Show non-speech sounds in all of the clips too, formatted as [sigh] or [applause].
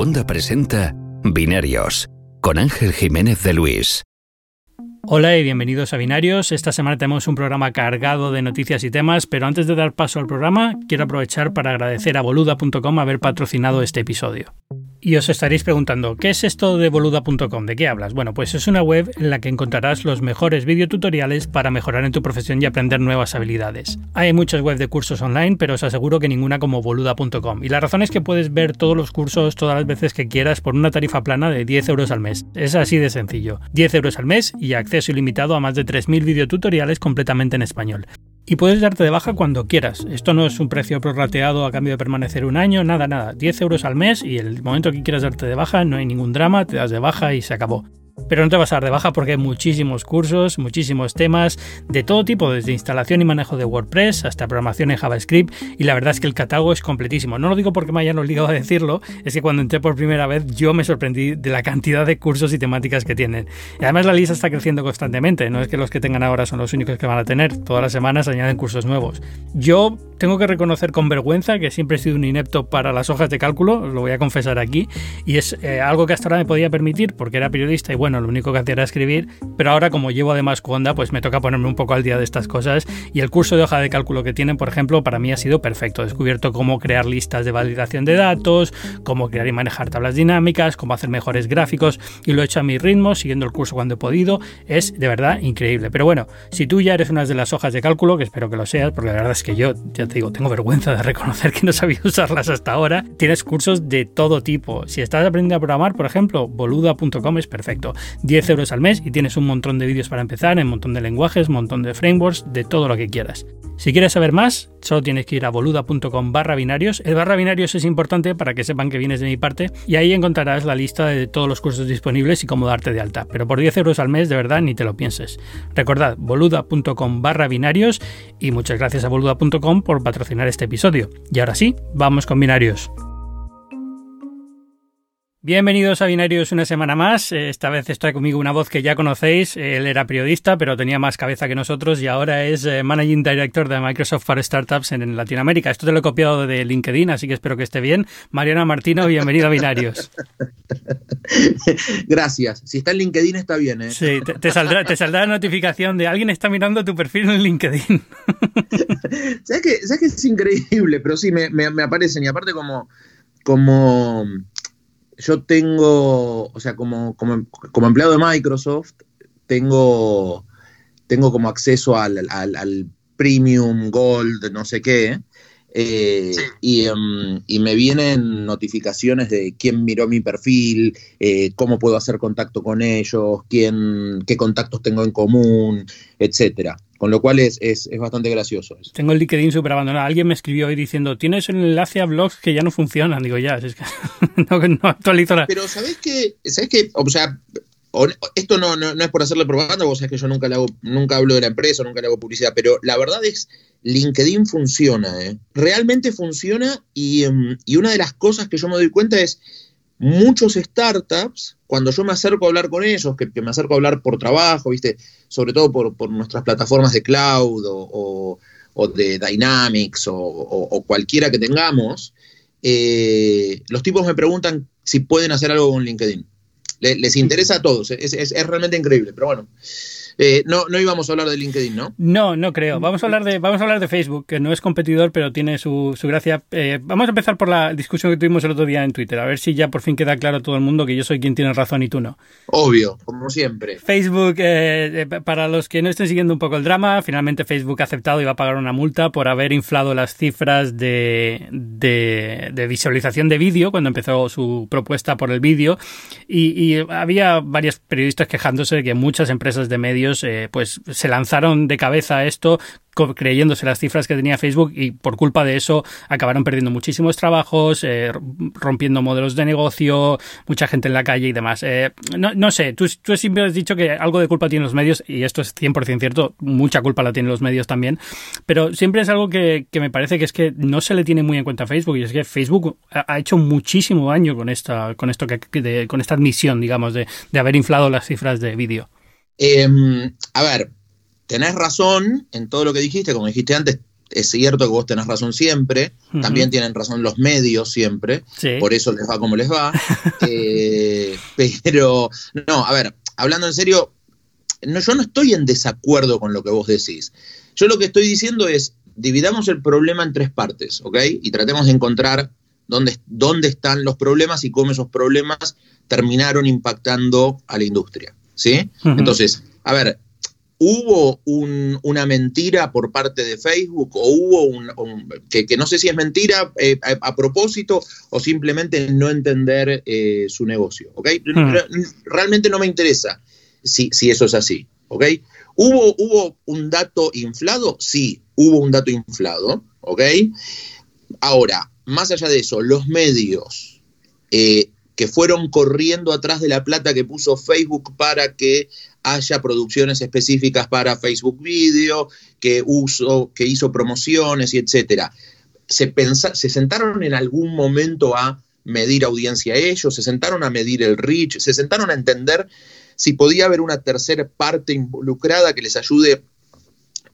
Segunda presenta Binarios con Ángel Jiménez de Luis. Hola y bienvenidos a Binarios. Esta semana tenemos un programa cargado de noticias y temas, pero antes de dar paso al programa, quiero aprovechar para agradecer a boluda.com haber patrocinado este episodio. Y os estaréis preguntando, ¿qué es esto de boluda.com? ¿De qué hablas? Bueno, pues es una web en la que encontrarás los mejores videotutoriales para mejorar en tu profesión y aprender nuevas habilidades. Hay muchas webs de cursos online, pero os aseguro que ninguna como boluda.com. Y la razón es que puedes ver todos los cursos todas las veces que quieras por una tarifa plana de 10 euros al mes. Es así de sencillo. 10 euros al mes y acceso ilimitado a más de 3.000 videotutoriales completamente en español y puedes darte de baja cuando quieras. Esto no es un precio prorrateado a cambio de permanecer un año, nada, nada. 10 euros al mes y el momento que quieras darte de baja no hay ningún drama, te das de baja y se acabó. Pero no te vas a dar de baja porque hay muchísimos cursos, muchísimos temas de todo tipo, desde instalación y manejo de WordPress hasta programación en JavaScript y la verdad es que el catálogo es completísimo. No lo digo porque me hayan obligado a decirlo, es que cuando entré por primera vez yo me sorprendí de la cantidad de cursos y temáticas que tienen. Y además la lista está creciendo constantemente, no es que los que tengan ahora son los únicos que van a tener, todas las semanas añaden cursos nuevos. Yo tengo que reconocer con vergüenza que siempre he sido un inepto para las hojas de cálculo, lo voy a confesar aquí, y es eh, algo que hasta ahora me podía permitir porque era periodista y bueno, lo único que hacía era escribir, pero ahora como llevo además Conda, pues me toca ponerme un poco al día de estas cosas y el curso de hoja de cálculo que tienen, por ejemplo, para mí ha sido perfecto. He descubierto cómo crear listas de validación de datos, cómo crear y manejar tablas dinámicas, cómo hacer mejores gráficos y lo he hecho a mi ritmo, siguiendo el curso cuando he podido. Es de verdad increíble. Pero bueno, si tú ya eres una de las hojas de cálculo, que espero que lo seas, porque la verdad es que yo, ya te digo, tengo vergüenza de reconocer que no sabía [laughs] usarlas hasta ahora, tienes cursos de todo tipo. Si estás aprendiendo a programar, por ejemplo, boluda.com es perfecto. 10 euros al mes y tienes un montón de vídeos para empezar, un montón de lenguajes, un montón de frameworks, de todo lo que quieras. Si quieres saber más, solo tienes que ir a boluda.com barra binarios. El barra binarios es importante para que sepan que vienes de mi parte y ahí encontrarás la lista de todos los cursos disponibles y cómo darte de alta. Pero por 10 euros al mes, de verdad, ni te lo pienses. Recordad, boluda.com barra binarios y muchas gracias a boluda.com por patrocinar este episodio. Y ahora sí, vamos con binarios. Bienvenidos a Binarios una semana más. Eh, esta vez está conmigo una voz que ya conocéis. Él era periodista, pero tenía más cabeza que nosotros y ahora es eh, Managing Director de Microsoft for Startups en Latinoamérica. Esto te lo he copiado de LinkedIn, así que espero que esté bien. Mariana Martino, bienvenido a Binarios. [laughs] Gracias. Si está en LinkedIn está bien. ¿eh? Sí, te, saldrá, te saldrá la notificación de alguien está mirando tu perfil en LinkedIn. [laughs] ¿Sabes que, ¿Sabes que es increíble? Pero sí, me, me, me aparecen y aparte como... como yo tengo, o sea, como, como, como, empleado de Microsoft, tengo, tengo como acceso al, al, al premium, gold, no sé qué, eh, y, um, y, me vienen notificaciones de quién miró mi perfil, eh, cómo puedo hacer contacto con ellos, quién, qué contactos tengo en común, etcétera. Con lo cual es, es, es bastante gracioso. Eso. Tengo el LinkedIn súper abandonado. Alguien me escribió hoy diciendo, tienes un enlace a blogs que ya no funcionan. Digo, ya, es que [laughs] no, no actualizo la... Pero ¿sabés qué? ¿Sabés qué? O sea, esto no, no, no, es por hacerle propaganda, vos sabés que yo nunca, le hago, nunca hablo de la empresa, nunca le hago publicidad, pero la verdad es, LinkedIn funciona, ¿eh? realmente funciona y, um, y, una de las cosas que yo me doy cuenta es, muchos startups, cuando yo me acerco a hablar con ellos, que, que me acerco a hablar por trabajo, ¿viste? sobre todo por, por nuestras plataformas de cloud o, o, o de Dynamics o, cualquiera que tengamos, eh, los tipos me preguntan si pueden hacer algo con LinkedIn les interesa a todos, es, es, es realmente increíble, pero bueno. Eh, no, no íbamos a hablar de LinkedIn, ¿no? No, no creo. Vamos a hablar de, vamos a hablar de Facebook, que no es competidor, pero tiene su, su gracia. Eh, vamos a empezar por la discusión que tuvimos el otro día en Twitter, a ver si ya por fin queda claro a todo el mundo que yo soy quien tiene razón y tú no. Obvio, como siempre. Facebook, eh, para los que no estén siguiendo un poco el drama, finalmente Facebook ha aceptado y va a pagar una multa por haber inflado las cifras de, de, de visualización de vídeo cuando empezó su propuesta por el vídeo. Y, y había varios periodistas quejándose de que muchas empresas de medios eh, pues se lanzaron de cabeza a esto creyéndose las cifras que tenía Facebook y por culpa de eso acabaron perdiendo muchísimos trabajos, eh, rompiendo modelos de negocio, mucha gente en la calle y demás. Eh, no, sé, tú, tú, siempre has dicho que algo de culpa tienen los medios y esto es 100% cierto, mucha culpa la tienen los medios también, pero siempre es algo que, que, me parece que es que no se le tiene muy en cuenta a Facebook y es que Facebook ha, hecho muchísimo daño con esta, con esto que, con esta admisión, digamos, de, de haber inflado las cifras de vídeo. Eh, a ver, tenés razón en todo lo que dijiste, como dijiste antes, es cierto que vos tenés razón siempre, también tienen razón los medios siempre, por eso les va como les va. [laughs] Eh, pero, no, a ver, hablando en serio, no, yo no estoy en desacuerdo con lo que vos decís. Yo lo que estoy diciendo es, dividamos el problema en tres partes, ¿ok? Y tratemos de encontrar dónde, dónde están los problemas y cómo esos problemas terminaron impactando a la industria, ¿sí? Entonces, a ver, ¿Hubo una mentira por parte de Facebook o hubo un, que, no sé si es mentira eh, a, propósito o simplemente no entender eh, su negocio? ¿ok? Realmente no me interesa si, si, eso es así. ¿ok? ¿Hubo, ¿Hubo un dato inflado? Sí, hubo un dato inflado. ¿ok? Ahora, más allá de eso, los medios eh, que fueron corriendo atrás de la plata que puso Facebook para que haya producciones específicas para Facebook Video, que, que hizo promociones y etcétera. Se, se sentaron en algún momento a medir audiencia a ellos, se sentaron a medir el reach, se sentaron a entender si podía haber una tercera parte involucrada que les ayude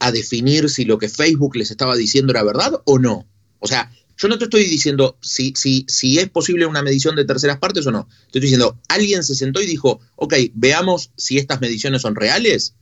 a definir si lo que Facebook les estaba diciendo era verdad o no. O sea, yo no te estoy diciendo si, si, si es posible una medición de terceras partes o no. Te estoy diciendo, alguien se sentó y dijo, ok, veamos si estas mediciones son reales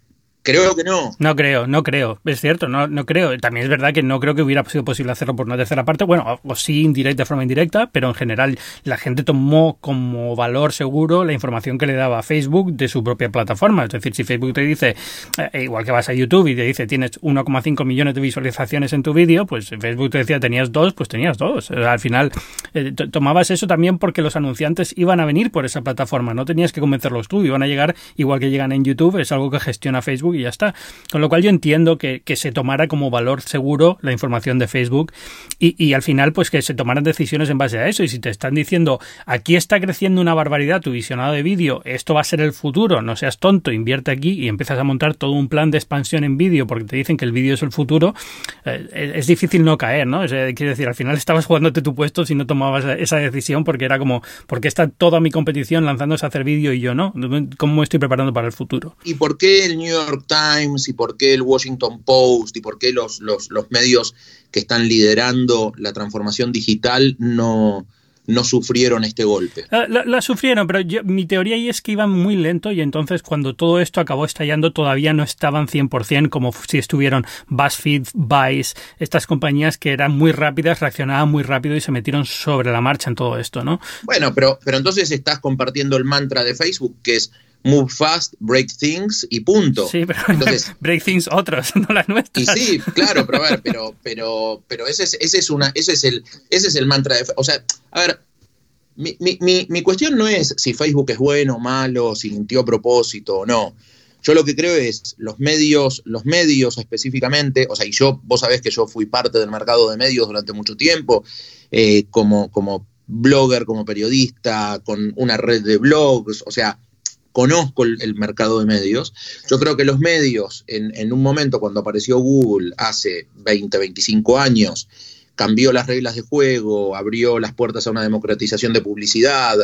Creo que no. No creo, no creo. Es cierto, no, no creo. También es verdad que no creo que hubiera sido posible hacerlo por una tercera parte. Bueno, o, sí, indirecta, de forma indirecta, pero en general la gente tomó como valor seguro la información que le daba Facebook de su propia plataforma. Es decir, si Facebook te dice, eh, igual que vas a YouTube y te dice tienes 1,5 millones de visualizaciones en tu vídeo, pues Facebook te decía tenías dos, pues tenías dos. al final eh, tomabas eso también porque los anunciantes iban a venir por esa plataforma. No tenías que convencerlos tú, iban a llegar igual que llegan en YouTube. Es algo que gestiona Facebook y ya está. Con lo cual yo entiendo que, se tomara como valor seguro la información de Facebook y, al final pues que se tomaran decisiones en base a eso. Y si te están diciendo aquí está creciendo una barbaridad tu visionado de vídeo, esto va a ser el futuro, no seas tonto, invierte aquí y empiezas a montar todo un plan de expansión en vídeo porque te dicen que el vídeo es el futuro, eh, es difícil no caer, ¿no? quiere decir, al final estabas jugándote tu puesto si no tomabas esa decisión porque era como, porque está toda mi competición lanzándose a hacer vídeo y yo no? ¿Cómo me estoy preparando para el futuro? ¿Y por qué el New York Times y por qué el Washington Post y por qué los, los, medios que están liderando la transformación digital no, no sufrieron este golpe. La, sufrieron, pero mi teoría ahí es que iban muy lento y entonces cuando todo esto acabó estallando todavía no estaban 100% como si estuvieron BuzzFeed, Vice, estas compañías que eran muy rápidas, reaccionaban muy rápido y se metieron sobre la marcha en todo esto, ¿no? Bueno, pero, pero entonces estás compartiendo el mantra de Facebook que es move fast, break things y punto. Sí, pero [laughs] break things otros, [laughs] no las nuestras. Y sí, claro, pero a ver, [laughs] pero, pero, pero ese es, ese es una, ese es el, ese es el mantra de, o sea, a ver, mi, mi, mi, cuestión no es si Facebook es bueno o malo, si limpió propósito o no. Yo lo que creo es los medios, los medios específicamente, o sea, y yo, vos sabés que yo fui parte del mercado de medios durante mucho tiempo, eh, como, como blogger, como periodista, con una red de blogs, o sea, conozco el, mercado de medios. Yo creo que los medios, en, un momento cuando apareció Google hace 20, 25 años, cambió las reglas de juego, abrió las puertas a una democratización de publicidad,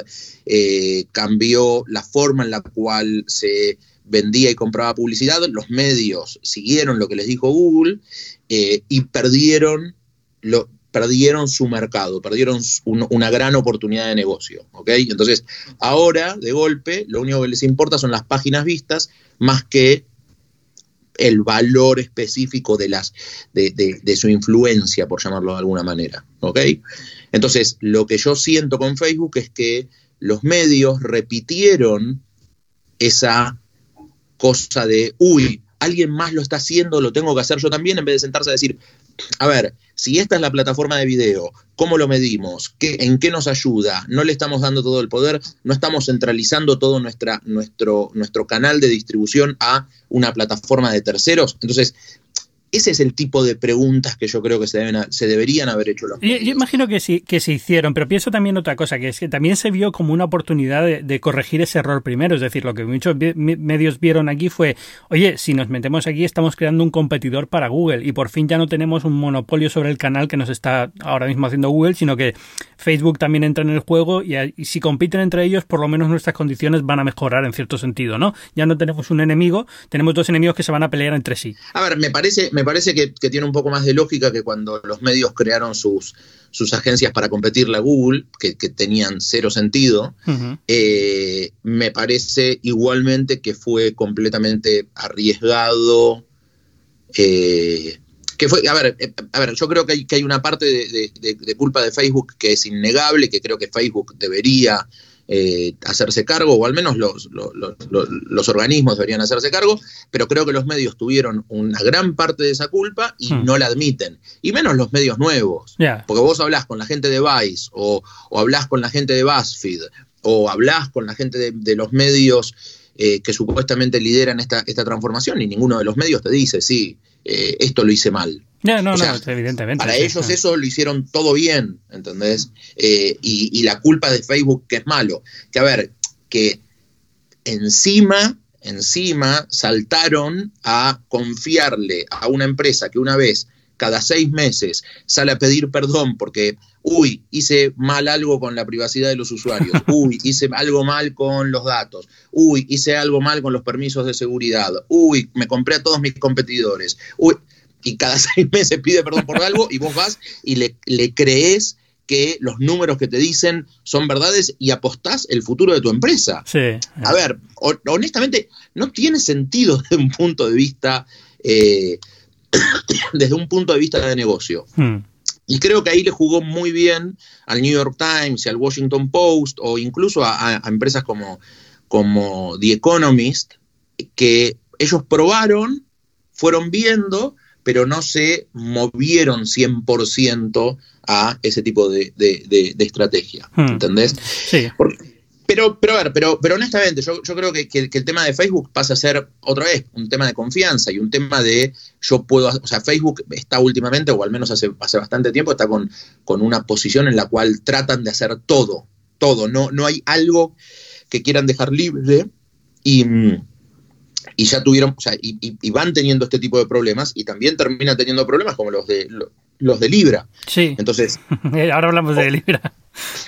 eh, cambió la forma en la cual se vendía y compraba publicidad, los medios siguieron lo que les dijo Google eh, y perdieron lo, perdieron su mercado, perdieron una gran oportunidad de negocio. ¿ok? Entonces, ahora, de golpe, lo único que les importa son las páginas vistas más que el valor específico de, las, de, su influencia, por llamarlo de alguna manera. ¿ok? Entonces, lo que yo siento con Facebook es que los medios repitieron esa cosa de, uy, alguien más lo está haciendo, lo tengo que hacer yo también, en vez de sentarse a decir, a ver, si esta es la plataforma de video, ¿cómo lo medimos? ¿Qué, ¿En qué nos ayuda? ¿No le estamos dando todo el poder? ¿No estamos centralizando todo nuestra, nuestro, nuestro canal de distribución a una plataforma de terceros? Entonces, ese es el tipo de preguntas que yo creo que se, deben se deberían haber hecho los medios. Yo, imagino que sí, que se hicieron, pero pienso también otra cosa, que es que también se vio como una oportunidad de, corregir ese error primero. Es decir, lo que muchos medios vieron aquí fue, oye, si nos metemos aquí estamos creando un competidor para Google y por fin ya no tenemos un monopolio sobre el canal que nos está ahora mismo haciendo Google, sino que Facebook también entra en el juego y, y si compiten entre ellos, por lo menos nuestras condiciones van a mejorar en cierto sentido, ¿no? Ya no tenemos un enemigo, tenemos dos enemigos que se van a pelear entre sí. A ver, me parece me parece que, tiene un poco más de lógica que cuando los medios crearon sus, sus agencias para competir la Google, que, tenían cero sentido. Eh, me parece igualmente que fue completamente arriesgado. Eh, que fue, a ver, eh, a ver, yo creo que hay, que hay una parte de, culpa de Facebook que es innegable, que creo que Facebook debería eh, hacerse cargo, o al menos los, los, organismos deberían hacerse cargo, pero creo que los medios tuvieron una gran parte de esa culpa y hmm. no la admiten, y menos los medios nuevos, porque vos hablás con la gente de Vice, o, o hablás con la gente de BuzzFeed, o hablás con la gente de, los medios eh, que supuestamente lideran esta, esta transformación, y ninguno de los medios te dice, sí, eh, esto lo hice mal. No, no, no, evidentemente. Para ellos eso lo hicieron todo bien, ¿entendés? Eh, y, la culpa de Facebook que es malo. Que a ver, que encima, encima saltaron a confiarle a una empresa que una vez cada seis meses sale a pedir perdón porque, uy, hice mal algo con la privacidad de los usuarios, [laughs] uy, hice algo mal con los datos, uy, hice algo mal con los permisos de seguridad, uy, me compré a todos mis competidores, uy, y cada [laughs] seis meses pide perdón por algo y vos vas y le, le crees que los números que te dicen son verdades y apostás el futuro de tu empresa. Sí. A ver, honestamente, no tiene sentido desde un punto de vista eh, [coughs] desde un punto de vista de negocio. Hmm. Y creo que ahí le jugó muy bien al New York Times y al Washington Post o incluso a, empresas como, como The Economist, que ellos probaron, fueron viendo, pero no se movieron 100% a ese tipo de, estrategia. Hmm. ¿Entendés? Sí. Pero, pero a ver, pero, pero honestamente, yo, creo que, el tema de Facebook pasa a ser otra vez un tema de confianza y un tema de yo puedo, o sea, Facebook está últimamente, o al menos hace, hace bastante tiempo, está con, con una posición en la cual tratan de hacer todo, todo, no, no hay algo que quieran dejar libre y, y ya tuvieron, o sea, y, van teniendo este tipo de problemas y también terminan teniendo problemas como los de los de Libra. Sí. Entonces. [laughs] Ahora hablamos de Libra.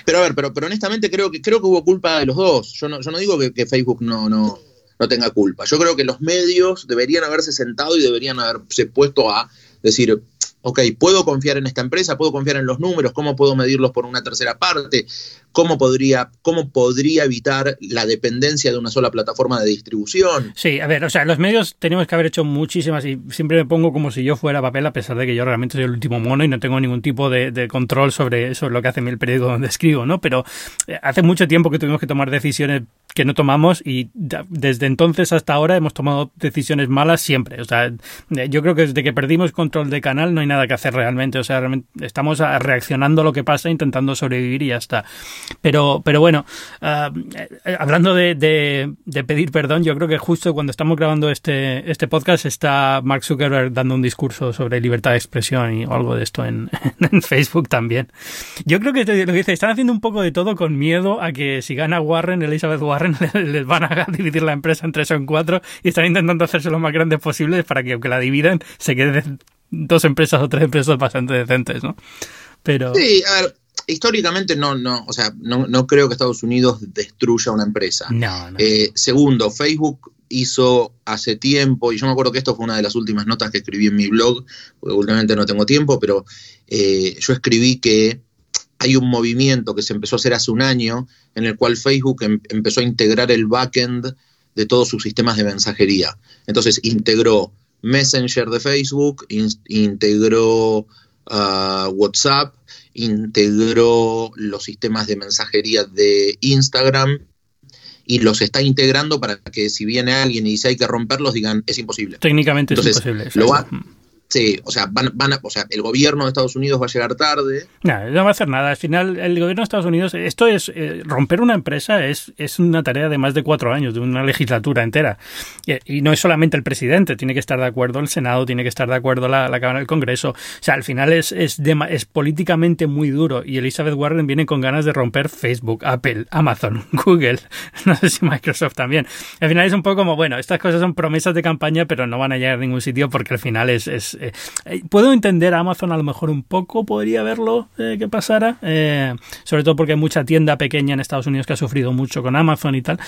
Pero a ver, pero, pero honestamente creo que creo que hubo culpa de los dos. Yo no, yo no digo que, Facebook no, no, no tenga culpa. Yo creo que los medios deberían haberse sentado y deberían haberse puesto a decir, ok, puedo confiar en esta empresa, puedo confiar en los números, cómo puedo medirlos por una tercera parte, cómo podría, cómo podría evitar la dependencia de una sola plataforma de distribución. Sí, a ver, o sea, los medios tenemos que haber hecho muchísimas y siempre me pongo como si yo fuera papel, a pesar de que yo realmente soy el último mono y no tengo ningún tipo de, control sobre, sobre lo que hace el periódico donde escribo, ¿no? Pero eh, hace mucho tiempo que tuvimos que tomar decisiones que no tomamos y desde entonces hasta ahora hemos tomado decisiones malas siempre. O sea, eh, yo creo que desde que perdimos control de canal no hay nada que hacer realmente. O sea, realmente estamos reaccionando a lo que pasa, intentando sobrevivir y ya está. Pero, pero bueno, eh, hablando de, pedir perdón, yo creo que justo cuando estamos grabando este, este podcast está Mark Zuckerberg dando un discurso sobre libertad de expresión y algo de esto en, [laughs] Facebook también. Yo creo que lo dice, están haciendo un poco de todo con miedo a que si gana Warren, Elizabeth Warren, [laughs] les van a dividir la empresa en tres o en cuatro y están intentando hacerse lo más grandes posibles para que aunque la dividen se queden dos empresas o tres empresas bastante decentes, ¿no? Pero... Sí, a ver, históricamente no, no, o sea, no, no creo que Estados Unidos destruya una empresa. No, no. Eh, segundo, Facebook hizo hace tiempo, y yo me acuerdo que esto fue una de las últimas notas que escribí en mi blog, porque últimamente no tengo tiempo, pero eh, yo escribí que hay un movimiento que se empezó a hacer hace un año en el cual Facebook em, empezó a integrar el backend de todos sus sistemas de mensajería. Entonces integró Messenger de Facebook, integró WhatsApp, integró los sistemas de mensajería de Instagram y los está integrando para que si viene alguien y dice hay que romperlos, digan es imposible. Técnicamente es imposible. Lo O sea, van, van o sea, el gobierno de Estados Unidos va a llegar tarde. No, no va a hacer nada. Al final, el gobierno de Estados Unidos, esto es, eh, romper una empresa es, es una tarea de más de cuatro años, de una legislatura entera. Y, no es solamente el presidente, tiene que estar de acuerdo el Senado, tiene que estar de acuerdo la, Cámara del Congreso. O sea, al final es, es, es políticamente muy duro. Y Elizabeth Warren viene con ganas de romper Facebook, Apple, Amazon, [laughs] Google, no sé si Microsoft también. Al final es un poco como, bueno, estas cosas son promesas de campaña, pero no van a llegar a ningún sitio porque al final es puedo entender a Amazon a lo mejor un poco, podría verlo que pasara, sobre todo porque hay mucha tienda pequeña en Estados Unidos que ha sufrido mucho con Amazon y tal,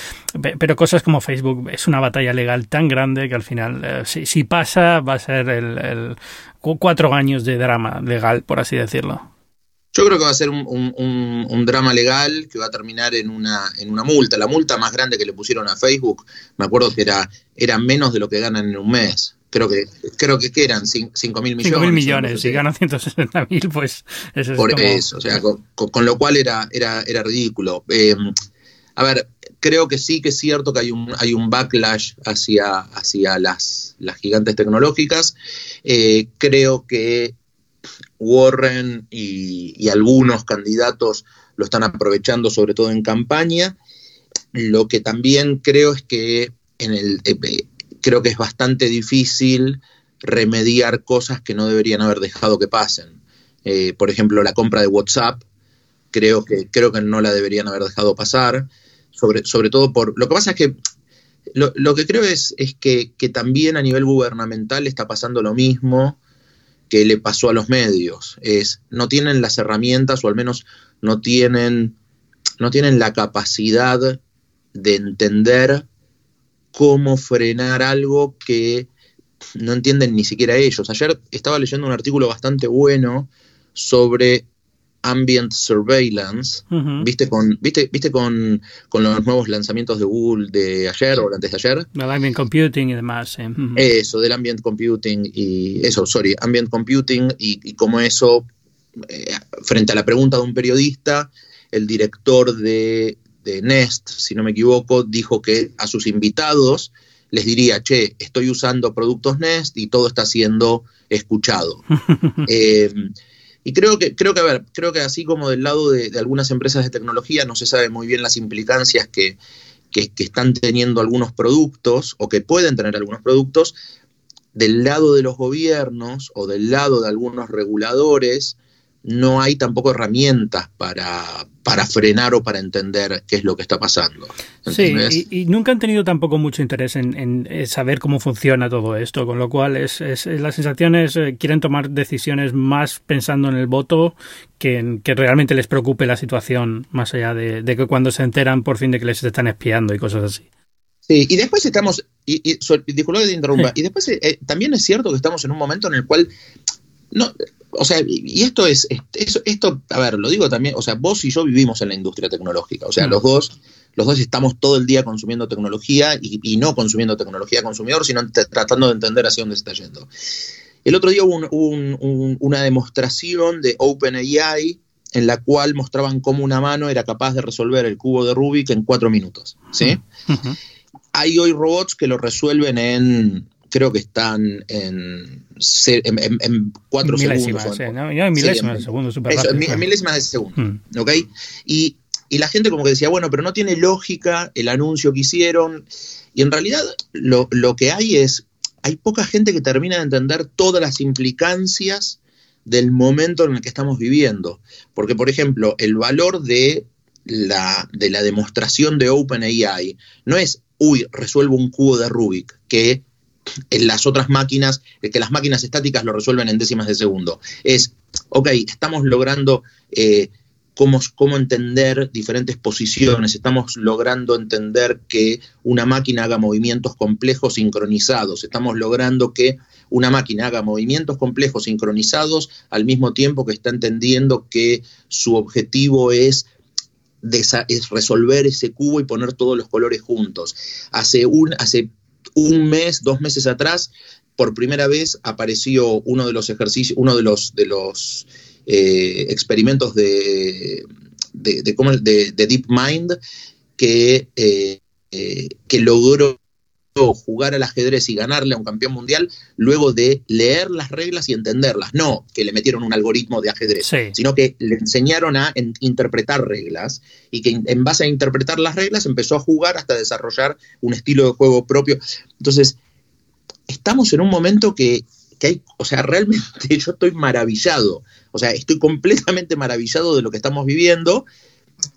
pero cosas como Facebook es una batalla legal tan grande que al final, si, pasa, va a ser el cuatro años de drama legal, por así decirlo. Yo creo que va a ser un, drama legal que va a terminar en una, multa. La multa más grande que le pusieron a Facebook, me acuerdo que era menos de lo que ganan en un mes. Creo que, creo que, eran 5 mil millones. 5 mil millones, si ganan 160 mil, pues eso es Por eso, o sea, con, lo cual era, era, era ridículo. Eh, a ver, creo que sí que es cierto que hay un, hay un backlash hacia, hacia las, las gigantes tecnológicas. Eh, creo que Warren y, algunos candidatos lo están aprovechando, sobre todo en campaña. Lo que también creo es que en el, eh, eh, creo que es bastante difícil remediar cosas que no deberían haber dejado que pasen. Eh, por ejemplo, la compra de WhatsApp, creo que, creo que no la deberían haber dejado pasar, sobre, sobre todo por... Lo que pasa es que lo, que creo es, es que, que, también a nivel gubernamental está pasando lo mismo que le pasó a los medios. Es, no tienen las herramientas, o al menos no tienen, no tienen la capacidad de entender cómo frenar algo que no entienden ni siquiera ellos. Ayer estaba leyendo un artículo bastante bueno sobre ambient surveillance, viste con, viste, viste con, los nuevos lanzamientos de Google de ayer o antes de ayer. El ambient computing y demás. Eso, del ambient computing y eso, sorry, ambient computing y, y como eso, eh, frente a la pregunta de un periodista, el director de, de Nest, si no me equivoco, dijo que a sus invitados les diría, che, estoy usando productos Nest y todo está siendo escuchado. [laughs] eh, y creo que, creo que, a ver, creo que así como del lado de, algunas empresas de tecnología no se sabe muy bien las implicancias que, que, están teniendo algunos productos o que pueden tener algunos productos, del lado de los gobiernos o del lado de algunos reguladores, no hay tampoco herramientas para, para frenar o para entender qué es lo que está pasando. Sí, y, nunca han tenido tampoco mucho interés en, saber cómo funciona todo esto, con lo cual es, es las sensaciones eh, quieren tomar decisiones más pensando en el voto que en que realmente les preocupe la situación, más allá de, que cuando se enteran por fin de que les están espiando y cosas así. Sí, y después estamos, y, y, disculpa que te interrumpa, y después eh, también es cierto que estamos en un momento en el cual no, o sea, y esto es, esto, a ver, lo digo también, o sea, vos y yo vivimos en la industria tecnológica, o sea, mm. los dos, los dos estamos todo el día consumiendo tecnología y, no consumiendo tecnología consumidor, sino tratando de entender hacia dónde se está yendo. El otro día hubo una demostración de OpenAI en la cual mostraban cómo una mano era capaz de resolver el cubo de Rubik en cuatro minutos, ¿sí? Hay hoy robots que lo resuelven en creo que están en, en, cuatro segundos. En milésimas de segundo, En milésimas de segundo, hmm. ¿ok? Y, la gente como que decía, bueno, pero no tiene lógica el anuncio que hicieron. Y en realidad lo, lo que hay es, hay poca gente que termina de entender todas las implicancias del momento en el que estamos viviendo. Porque, por ejemplo, el valor de la, de la demostración de OpenAI no es, uy, resuelvo un cubo de Rubik, que en las otras máquinas, que las máquinas estáticas lo resuelven en décimas de segundo. Es, ok, estamos logrando eh, cómo, cómo, entender diferentes posiciones, estamos logrando entender que una máquina haga movimientos complejos sincronizados, estamos logrando que una máquina haga movimientos complejos sincronizados al mismo tiempo que está entendiendo que su objetivo es es resolver ese cubo y poner todos los colores juntos. Hace, un, hace un mes, dos meses atrás, por primera vez apareció uno de los ejercicios, uno de los, de los eh, experimentos de, de, de, de, DeepMind que, eh, eh, que logró jugar al ajedrez y ganarle a un campeón mundial luego de leer las reglas y entenderlas. No que le metieron un algoritmo de ajedrez, sino que le enseñaron a interpretar reglas y que en base a interpretar las reglas empezó a jugar hasta desarrollar un estilo de juego propio. Entonces, estamos en un momento que, que hay, o sea, realmente [laughs] yo estoy maravillado, o sea, estoy completamente maravillado de lo que estamos viviendo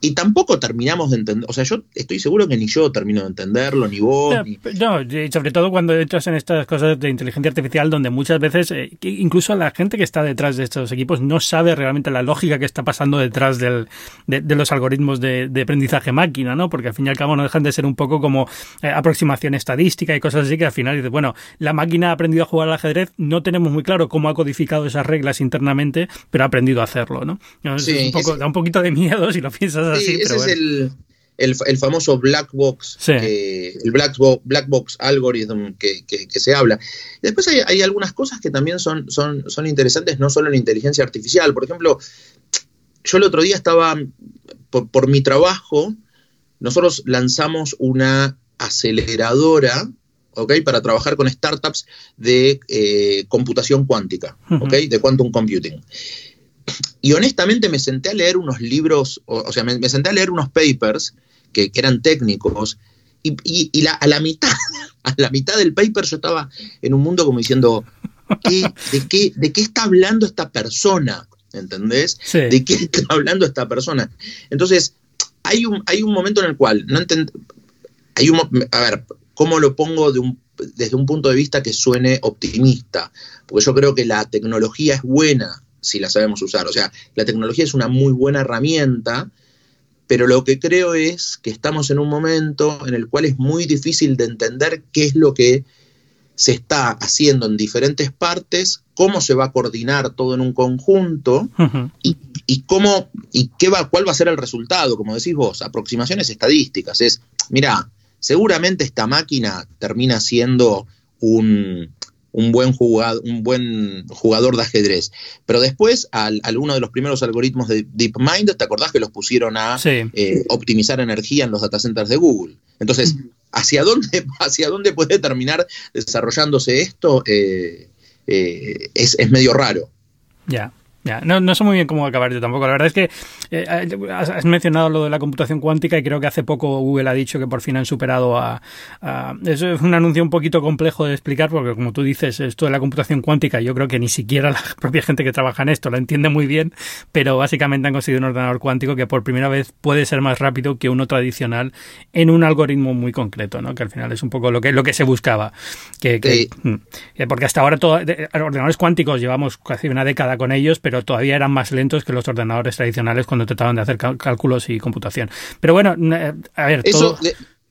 y tampoco terminamos de entender, o sea, yo estoy seguro que ni yo termino de entenderlo, ni vos. No, sobre todo cuando entras en estas cosas de inteligencia artificial donde muchas veces, eh, incluso la gente que está detrás de estos equipos no sabe realmente la lógica que está pasando detrás del, de, los algoritmos de, aprendizaje máquina, ¿no? Porque al fin y al cabo no dejan de ser un poco como eh, aproximación estadística y cosas así que al final dices, bueno, la máquina ha aprendido a jugar al ajedrez, no tenemos muy claro cómo ha codificado esas reglas internamente, pero ha aprendido a hacerlo, ¿no? un poco, da un poquito de miedo [laughs] si lo piensas sí, ese es el, famoso black box, el black, box, black box algorithm que, se habla. después hay, algunas cosas que también son, son, son interesantes, no solo en inteligencia artificial. Por ejemplo, yo el otro día estaba, por, mi trabajo, nosotros lanzamos una aceleradora para trabajar con startups de eh, computación cuántica, de quantum computing. Y honestamente me senté a leer unos libros, o, sea, me, senté a leer unos papers que, eran técnicos, y, a la mitad, [laughs] a la mitad del paper yo estaba en un mundo como diciendo, de, qué, ¿de qué está hablando esta persona? ¿Entendés? ¿De qué está hablando esta persona? Entonces, hay un, hay un momento en el cual no hay un, a ver, ¿cómo lo pongo de un, desde un punto de vista que suene optimista? Porque yo creo que la tecnología es buena, si la sabemos usar. O sea, la tecnología es una muy buena herramienta, pero lo que creo es que estamos en un momento en el cual es muy difícil de entender qué es lo que se está haciendo en diferentes partes, cómo se va a coordinar todo en un conjunto y, cómo y qué va, cuál va a ser el resultado, como decís vos, aproximaciones estadísticas. Es, mira, seguramente esta máquina termina siendo un, un buen, jugador, un buen jugador de ajedrez. Pero después, al, uno de los primeros algoritmos de DeepMind, ¿te acordás que los pusieron a eh, optimizar energía en los data centers de Google? Entonces, ¿hacia dónde, [laughs] hacia dónde puede terminar desarrollándose esto? Eh, eh, es, es medio raro. Ya no, no sé muy bien cómo acabar yo tampoco. La verdad es que eh, has mencionado lo de la computación cuántica y creo que hace poco Google ha dicho que por fin han superado a, Eso es un anuncio un poquito complejo de explicar porque, como tú dices, esto de la computación cuántica yo creo que ni siquiera la [laughs] propia gente que trabaja en esto lo entiende muy bien, pero básicamente han conseguido un ordenador cuántico que por primera vez puede ser más rápido que uno tradicional en un algoritmo muy concreto, ¿no? que al final es un poco lo que, lo que se buscaba. Que, mm, porque hasta ahora todo, ordenadores cuánticos llevamos casi una década con ellos, pero todavía eran más lentos que los ordenadores tradicionales cuando trataban de hacer cálculos y computación. Pero bueno, eh, a ver, todo...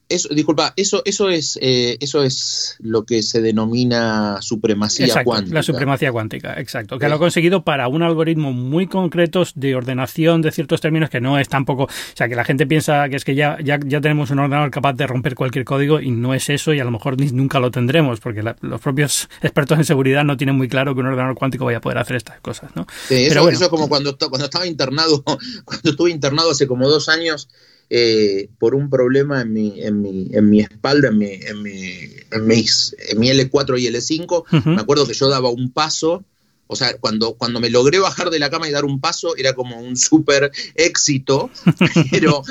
Eso, disculpa, eso, eso es, eh, eso es lo que se denomina supremacía cuántica. La supremacía cuántica, exacto. Que lo ha conseguido para un algoritmo muy concreto de ordenación de ciertos términos que no es tampoco. O sea, que la gente piensa que es que ya, ya, ya tenemos un ordenador capaz de romper cualquier código y no es eso, y a lo mejor ni, nunca lo tendremos, porque los propios [laughs] expertos en seguridad no tienen muy claro que un ordenador cuántico vaya a poder hacer estas cosas, ¿no? eso, eso es como cuando, cuando estaba internado, [laughs] cuando estuve internado hace como dos años eh, por un problema en mi, en mi, en mi espalda, en mi, en mi, en mis, en mi L4 y L5. Me acuerdo que yo daba un paso. O sea, cuando, cuando me logré bajar de la cama y dar un paso, era como un súper éxito. [laughs] Pero,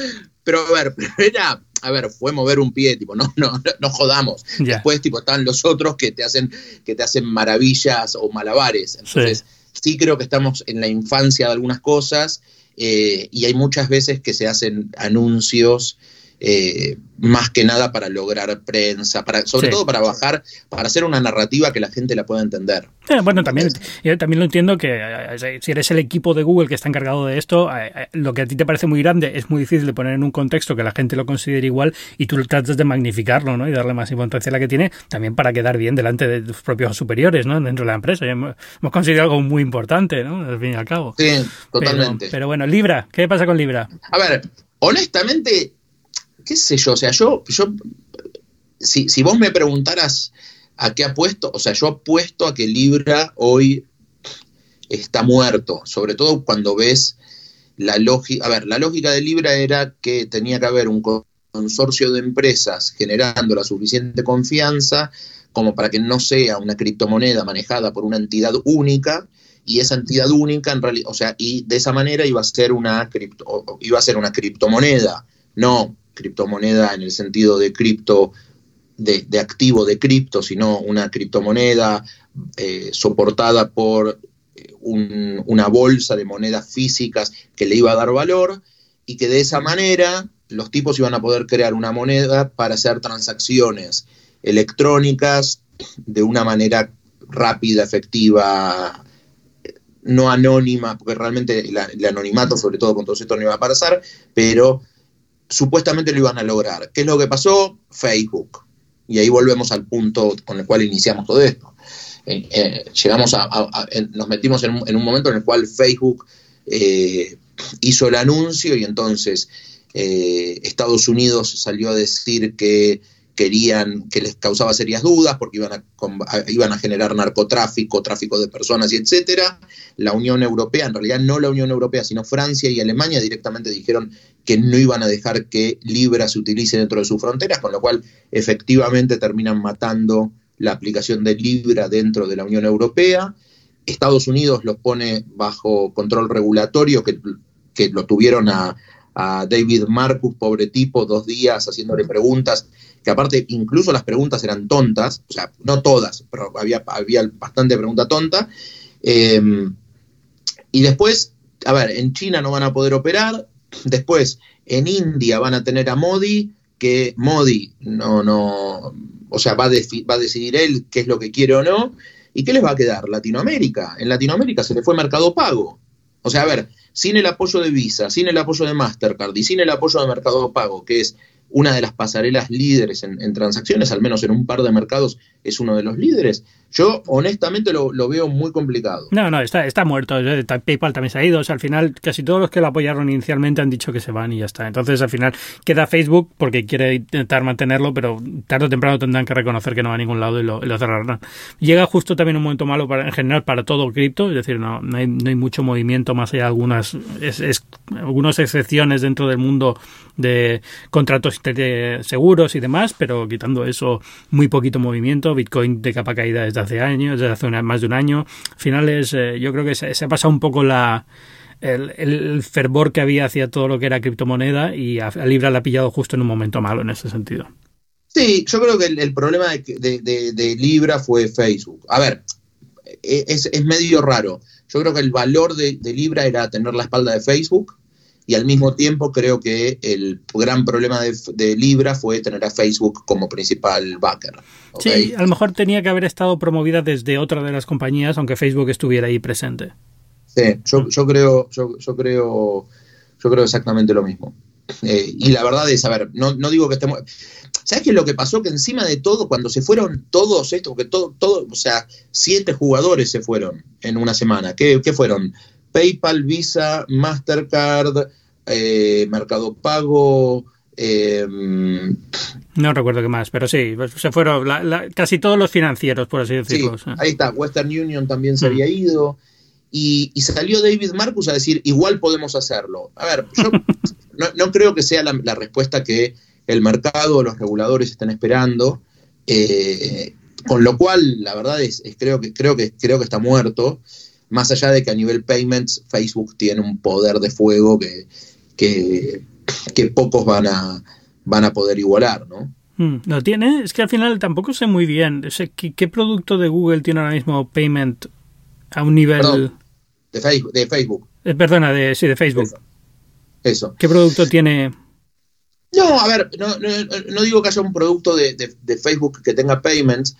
pero a ver, era, a ver, fue mover un pie, tipo, no, no, no jodamos. Después, tipo, están los otros que te hacen, que te hacen maravillas o malabares. Entonces, sí creo que estamos en la infancia de algunas cosas eh, y hay muchas veces que se hacen anuncios eh, más que nada para lograr prensa, para, sobre todo para bajar, para hacer una narrativa que la gente la pueda entender. Eh, bueno, también, yo también lo entiendo que si eres el equipo de Google que está encargado de esto, lo que a ti te parece muy grande es muy difícil de poner en un contexto que la gente lo considere igual y tú tratas de magnificarlo ¿no? y darle más importancia a la que tiene, también para quedar bien delante de tus propios superiores ¿no? dentro de la empresa. hemos, conseguido algo muy importante, ¿no? al fin y al cabo. Sí, totalmente. pero bueno, Libra, ¿qué pasa con Libra? A ver, honestamente, qué sé yo, o sea, yo, yo si, si vos me preguntaras a qué apuesto, o sea, yo apuesto a que Libra hoy está muerto, sobre todo cuando ves la lógica, a ver, la lógica de Libra era que tenía que haber un consorcio de empresas generando la suficiente confianza como para que no sea una criptomoneda manejada por una entidad única y esa entidad única en realidad, o sea, y de esa manera iba a ser una cripto, iba a ser una criptomoneda, no criptomoneda en el sentido de cripto, de, activo de cripto, sino una criptomoneda eh, soportada por eh, una bolsa de monedas físicas que le iba a dar valor y que de esa manera los tipos iban a poder crear una moneda para hacer transacciones electrónicas de una manera rápida, efectiva, no anónima, porque realmente el anonimato, sobre todo con todo esto, no iba a pasar, pero supuestamente lo iban a lograr. ¿Qué es lo que pasó? Facebook. Y ahí volvemos al punto con el cual iniciamos todo esto. Eh, eh, llegamos a, nos metimos en un, momento en el cual Facebook eh, hizo el anuncio y entonces Estados Unidos salió a decir que querían, que les causaba serias dudas porque iban a, iban a generar narcotráfico, tráfico de personas y etcétera. La Unión Europea, en realidad no la Unión Europea, sino Francia y Alemania directamente dijeron que no iban a dejar que Libra se utilice dentro de sus fronteras, con lo cual efectivamente terminan matando la aplicación de Libra dentro de la Unión Europea. Estados Unidos los pone bajo control regulatorio, que, lo tuvieron a David Marcus, pobre tipo, dos días haciéndole preguntas que aparte incluso las preguntas eran tontas, o sea, no todas, pero había, había bastante pregunta tonta. Em, y después, a ver, en China no van a poder operar, después en India van a tener a Modi, que Modi no, no, o sea, va a, va a decidir él qué es lo que quiere o no, y qué les va a quedar, Latinoamérica. En Latinoamérica se le fue Mercado Pago. O sea, a ver, sin el apoyo de Visa, sin el apoyo de Mastercard y sin el apoyo de Mercado Pago, que es una de las pasarelas líderes en, transacciones, al menos en un par de mercados es uno de los líderes. Yo honestamente lo, veo muy complicado. No, no, está, está muerto. PayPal también se ha ido. O sea, al final casi todos los que lo apoyaron inicialmente han dicho que se van y ya está. Entonces al final queda Facebook porque quiere intentar mantenerlo, pero tarde o temprano tendrán que reconocer que no va a ningún lado y lo, cerrarán. Llega justo también un momento malo para, en general para todo cripto, es decir, no, no, hay, no hay mucho movimiento más allá de algunas, es, algunas excepciones dentro del mundo de contratos seguros y demás, pero quitando eso, muy poquito movimiento. Bitcoin de capa caída desde hace años, desde hace más de un año. Finales, eh, yo creo que se, ha pasado un poco la, el, fervor que había hacia todo lo que era criptomoneda y a, Libra la ha pillado justo en un momento malo en ese sentido. Sí, yo creo que el, problema de, Libra fue Facebook. A ver, e, es, es medio raro. Yo creo que el valor de, Libra era tener la espalda de Facebook y al mismo tiempo creo que el gran problema de, Libra fue tener a Facebook como principal backer. Sí, a lo mejor tenía que haber estado promovida desde otra de las compañías, aunque Facebook estuviera ahí presente. Sí, yo, creo, yo, creo, yo creo exactamente lo mismo. Eh, y la verdad es, a ver, no, digo que estemos. ¿Sabes qué es lo que pasó? Que encima de todo, cuando se fueron todos estos, porque todo, todo, o sea, siete jugadores se fueron en una semana. ¿Qué, qué fueron? PayPal, Visa, Mastercard, eh, Mercado Pago. Em, no recuerdo qué más, pero sí, pues, se fueron casi todos los financieros, por así decirlo. ahí está, Western Union también se mm. había ido. Y, salió David Marcus a decir, igual podemos hacerlo. A ver, yo [laughs] no, creo que sea la, respuesta que el mercado o los reguladores estén esperando. Eh, con lo cual, la verdad es, creo, que, creo, que, creo que está muerto más allá de que a nivel payments Facebook tiene un poder de fuego que, que, pocos van a, van a poder igualar, ¿no? Hmm, ¿Lo tiene? Es que al final tampoco sé muy bien. ¿qué, producto de Google tiene ahora mismo payment a un nivel... de, Facebook, de Facebook. Eh, perdona, de, sí, de Facebook. Eso. ¿Qué producto tiene no, a ver, no, no, digo que haya un producto de, de, Facebook que tenga payments,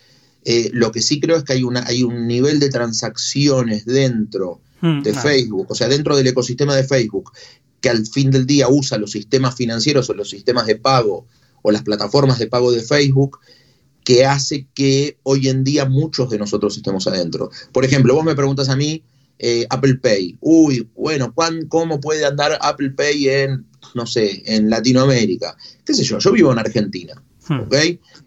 eh, lo que sí creo es que hay, una, hay un nivel de transacciones dentro hmm, de Facebook, o sea, dentro del ecosistema de Facebook, que al fin del día usa los sistemas financieros o los sistemas de pago o las plataformas de pago de Facebook, que hace que hoy en día muchos de nosotros estemos adentro. Por ejemplo, vos me preguntas a mí, eh, Apple Pay. Uy, bueno, ¿cómo puede andar Apple Pay en, no sé, en Latinoamérica? ¿Qué sé yo? Yo vivo en Argentina. Hmm.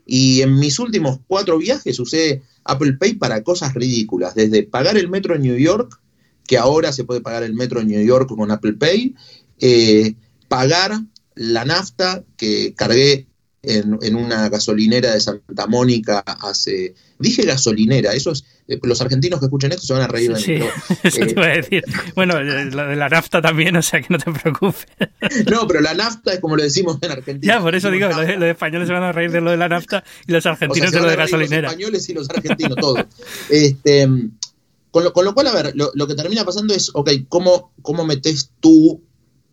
Y en mis últimos cuatro viajes usé Apple Pay para cosas ridículas, desde pagar el metro en New York, que ahora se puede pagar el metro en New York con Apple Pay, eh, pagar la nafta que cargué en, una gasolinera de Santa Mónica hace... Dije gasolinera, eso es... Eh, los argentinos que escuchen esto se van a reír de mí. Sí, [laughs] eso te iba a decir. Bueno, eh, lo de la nafta también, o sea que no te preocupes. [laughs] No, pero la nafta es como lo decimos en Argentina. Ya, por eso digo, los, españoles se van a reír de lo de la nafta y los argentinos de lo de gasolinera. Los españoles y los [laughs] argentinos, todos. Este, con, lo, cual, a ver, lo, que termina pasando es, ok, ¿cómo, cómo metes tú